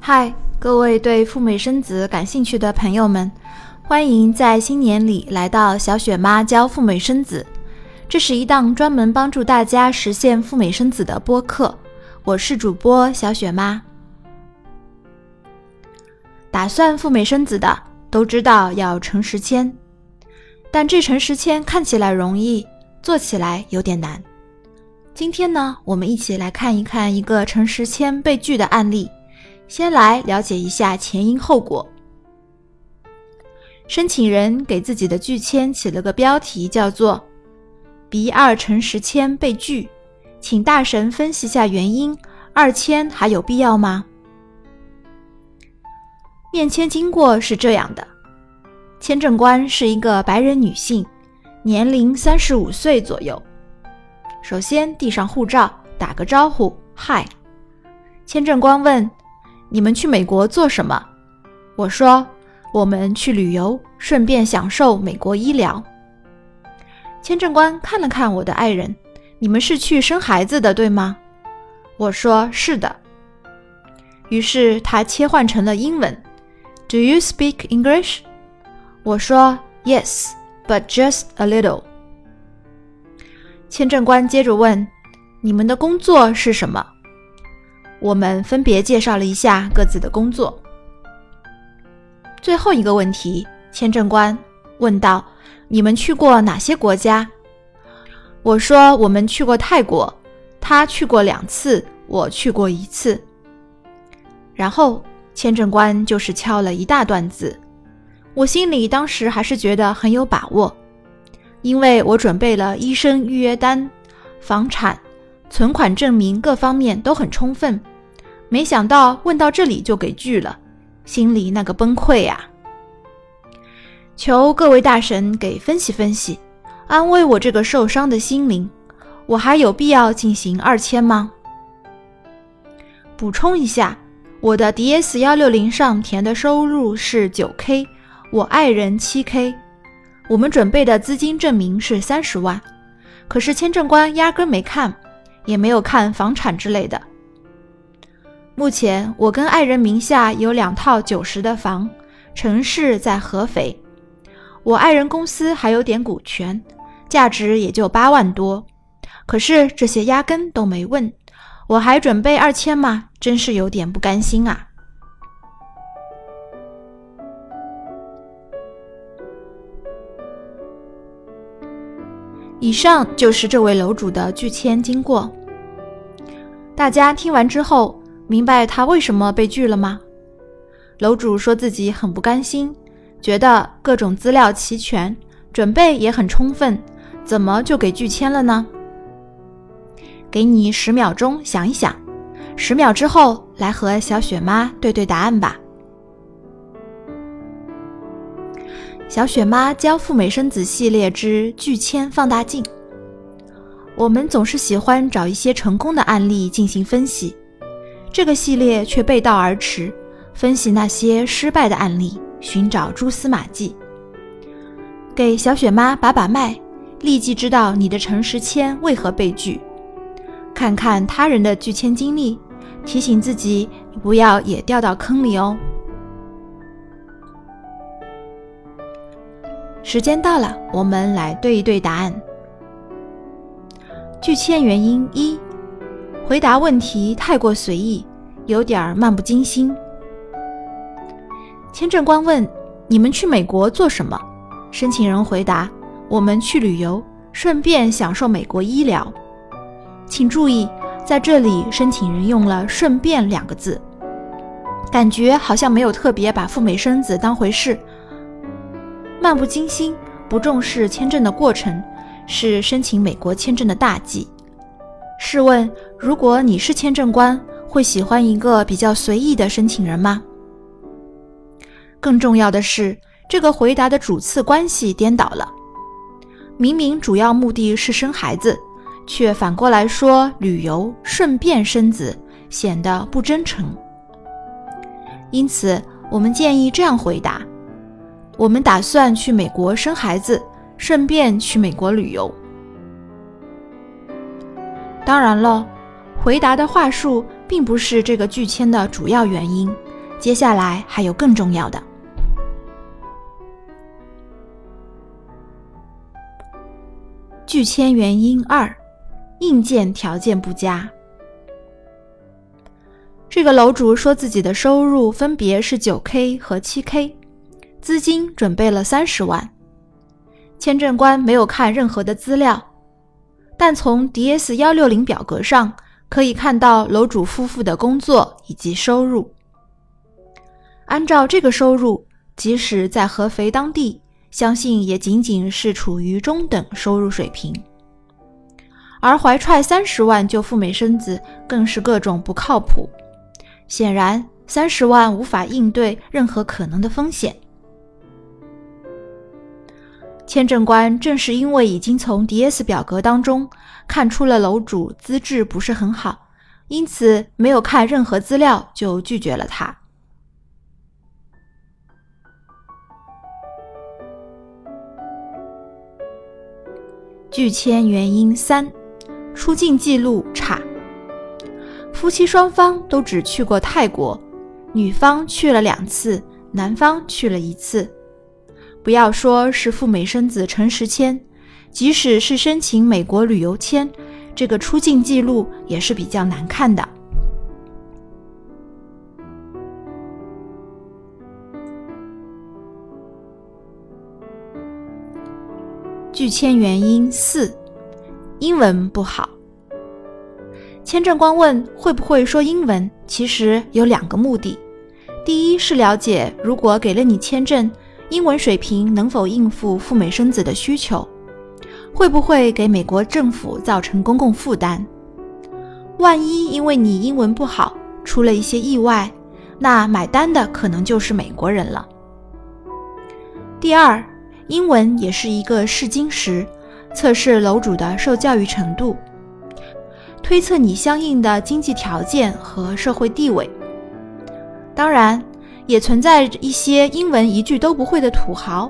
嗨，各位对赴美生子感兴趣的朋友们，欢迎在新年里来到小雪妈教赴美生子。这是一档专门帮助大家实现赴美生子的播客，我是主播小雪妈。打算赴美生子的都知道要诚实签，但这诚实签看起来容易，做起来有点难。今天呢，我们一起来看一看一个诚实签被拒的案例。先来了解一下前因后果。申请人给自己的拒签起了个标题，叫做“鼻二乘十签被拒，请大神分析下原因，二签还有必要吗？”面签经过是这样的：签证官是一个白人女性，年龄三十五岁左右。首先递上护照，打个招呼，嗨。签证官问。你们去美国做什么？我说，我们去旅游，顺便享受美国医疗。签证官看了看我的爱人，你们是去生孩子的，对吗？我说是的。于是他切换成了英文，Do you speak English？我说 Yes，but just a little。签证官接着问，你们的工作是什么？我们分别介绍了一下各自的工作。最后一个问题，签证官问道：“你们去过哪些国家？”我说：“我们去过泰国，他去过两次，我去过一次。”然后签证官就是敲了一大段字。我心里当时还是觉得很有把握，因为我准备了医生预约单、房产。存款证明各方面都很充分，没想到问到这里就给拒了，心里那个崩溃呀！求各位大神给分析分析，安慰我这个受伤的心灵。我还有必要进行二签吗？补充一下，我的 D S 幺六零上填的收入是九 K，我爱人七 K，我们准备的资金证明是三十万，可是签证官压根没看。也没有看房产之类的。目前我跟爱人名下有两套九十的房，城市在合肥。我爱人公司还有点股权，价值也就八万多。可是这些压根都没问，我还准备二千吗？真是有点不甘心啊。以上就是这位楼主的拒签经过。大家听完之后，明白他为什么被拒了吗？楼主说自己很不甘心，觉得各种资料齐全，准备也很充分，怎么就给拒签了呢？给你十秒钟想一想，十秒之后来和小雪妈对对答案吧。小雪妈教赴美生子系列之拒签放大镜。我们总是喜欢找一些成功的案例进行分析，这个系列却背道而驰，分析那些失败的案例，寻找蛛丝马迹。给小雪妈把把脉，立即知道你的诚实签为何被拒，看看他人的拒签经历，提醒自己不要也掉到坑里哦。时间到了，我们来对一对答案。拒签原因一：回答问题太过随意，有点漫不经心。签证官问：“你们去美国做什么？”申请人回答：“我们去旅游，顺便享受美国医疗。”请注意，在这里申请人用了“顺便”两个字，感觉好像没有特别把赴美生子当回事。漫不经心，不重视签证的过程，是申请美国签证的大忌。试问，如果你是签证官，会喜欢一个比较随意的申请人吗？更重要的是，这个回答的主次关系颠倒了。明明主要目的是生孩子，却反过来说旅游顺便生子，显得不真诚。因此，我们建议这样回答：我们打算去美国生孩子，顺便去美国旅游。当然了，回答的话术并不是这个拒签的主要原因，接下来还有更重要的。拒签原因二：硬件条件不佳。这个楼主说自己的收入分别是九 K 和七 K，资金准备了三十万。签证官没有看任何的资料，但从 DS 幺六零表格上可以看到楼主夫妇的工作以及收入。按照这个收入，即使在合肥当地。相信也仅仅是处于中等收入水平，而怀揣三十万就赴美生子，更是各种不靠谱。显然，三十万无法应对任何可能的风险。签证官正是因为已经从 DS 表格当中看出了楼主资质不是很好，因此没有看任何资料就拒绝了他。拒签原因三：出境记录差。夫妻双方都只去过泰国，女方去了两次，男方去了一次。不要说是赴美生子诚实签，即使是申请美国旅游签，这个出境记录也是比较难看的。拒签原因四：英文不好。签证官问会不会说英文，其实有两个目的：第一是了解如果给了你签证，英文水平能否应付赴美生子的需求，会不会给美国政府造成公共负担；万一因为你英文不好出了一些意外，那买单的可能就是美国人了。第二。英文也是一个试金石，测试楼主的受教育程度，推测你相应的经济条件和社会地位。当然，也存在一些英文一句都不会的土豪，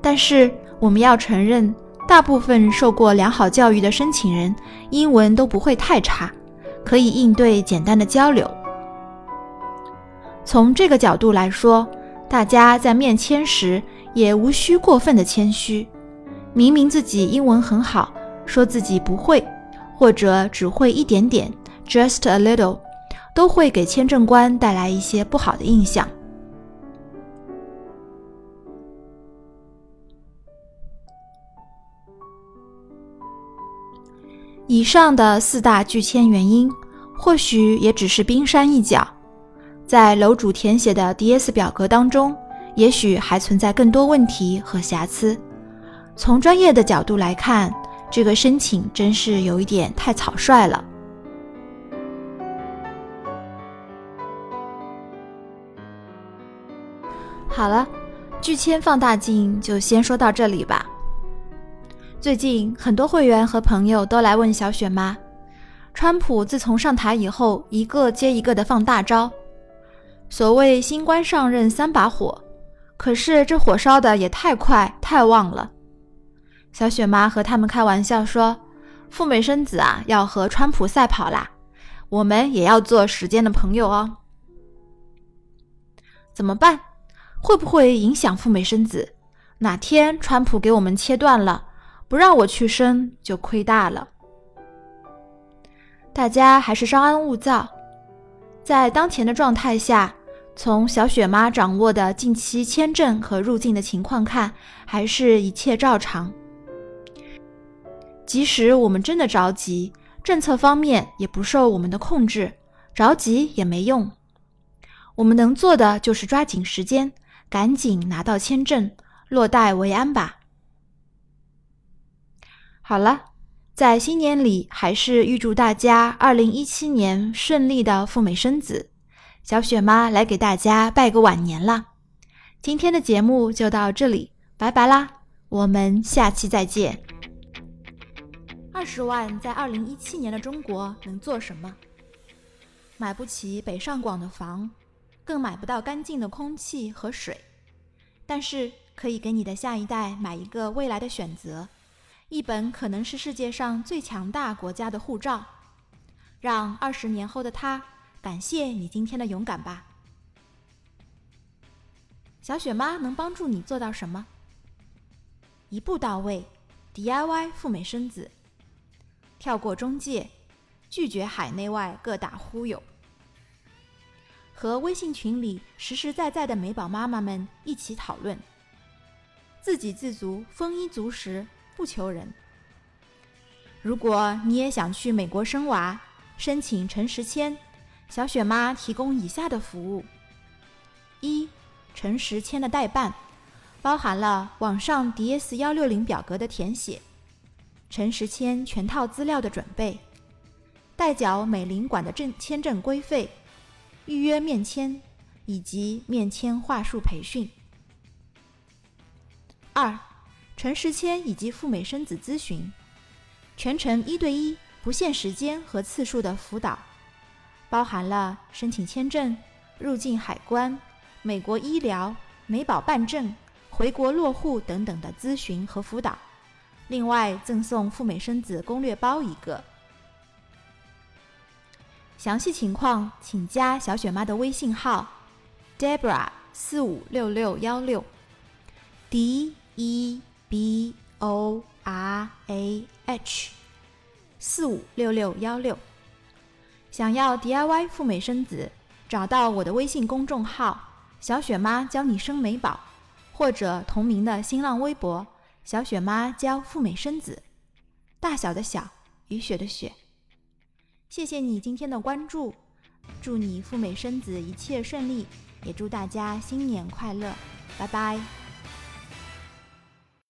但是我们要承认，大部分受过良好教育的申请人英文都不会太差，可以应对简单的交流。从这个角度来说，大家在面签时。也无需过分的谦虚，明明自己英文很好，说自己不会，或者只会一点点，just a little，都会给签证官带来一些不好的印象。以上的四大拒签原因，或许也只是冰山一角，在楼主填写的 DS 表格当中。也许还存在更多问题和瑕疵。从专业的角度来看，这个申请真是有一点太草率了。好了，拒签放大镜就先说到这里吧。最近很多会员和朋友都来问小雪妈，川普自从上台以后，一个接一个的放大招，所谓新官上任三把火。可是这火烧的也太快太旺了，小雪妈和他们开玩笑说：“赴美生子啊，要和川普赛跑啦，我们也要做时间的朋友哦。”怎么办？会不会影响赴美生子？哪天川普给我们切断了，不让我去生，就亏大了。大家还是稍安勿躁，在当前的状态下。从小雪妈掌握的近期签证和入境的情况看，还是一切照常。即使我们真的着急，政策方面也不受我们的控制，着急也没用。我们能做的就是抓紧时间，赶紧拿到签证，落袋为安吧。好了，在新年里，还是预祝大家二零一七年顺利的赴美生子。小雪妈来给大家拜个晚年啦！今天的节目就到这里，拜拜啦！我们下期再见。二十万在二零一七年的中国能做什么？买不起北上广的房，更买不到干净的空气和水，但是可以给你的下一代买一个未来的选择，一本可能是世界上最强大国家的护照，让二十年后的他感谢你今天的勇敢吧。小雪妈能帮助你做到什么？一步到位，DIY 赴美生子，跳过中介。拒绝海内外各大忽悠，和微信群里实实在在的美宝妈妈们一起讨论，自给自足，丰衣足食，不求人。如果你也想去美国生娃，申请陈时签，小雪妈提供以下的服务：一、陈时签的代办，包含了网上 DS 幺六零表格的填写，陈时签全套资料的准备。代缴美领馆的证签证规费，预约面签以及面签话术培训。二，陈时签以及赴美生子咨询，全程一对一、不限时间和次数的辅导，包含了申请签证、入境海关、美国医疗、美保办证、回国落户等等的咨询和辅导。另外赠送赴美生子攻略包一个。详细情况请加小雪妈的微信号：Debra 四五六六幺六，D E B O R A H 四五六六幺六。想要 DIY 赴美生子，找到我的微信公众号“小雪妈教你生美宝”，或者同名的新浪微博“小雪妈教赴美生子”。大小的小，雨雪的雪。谢谢你今天的关注，祝你赴美生子一切顺利，也祝大家新年快乐，拜拜。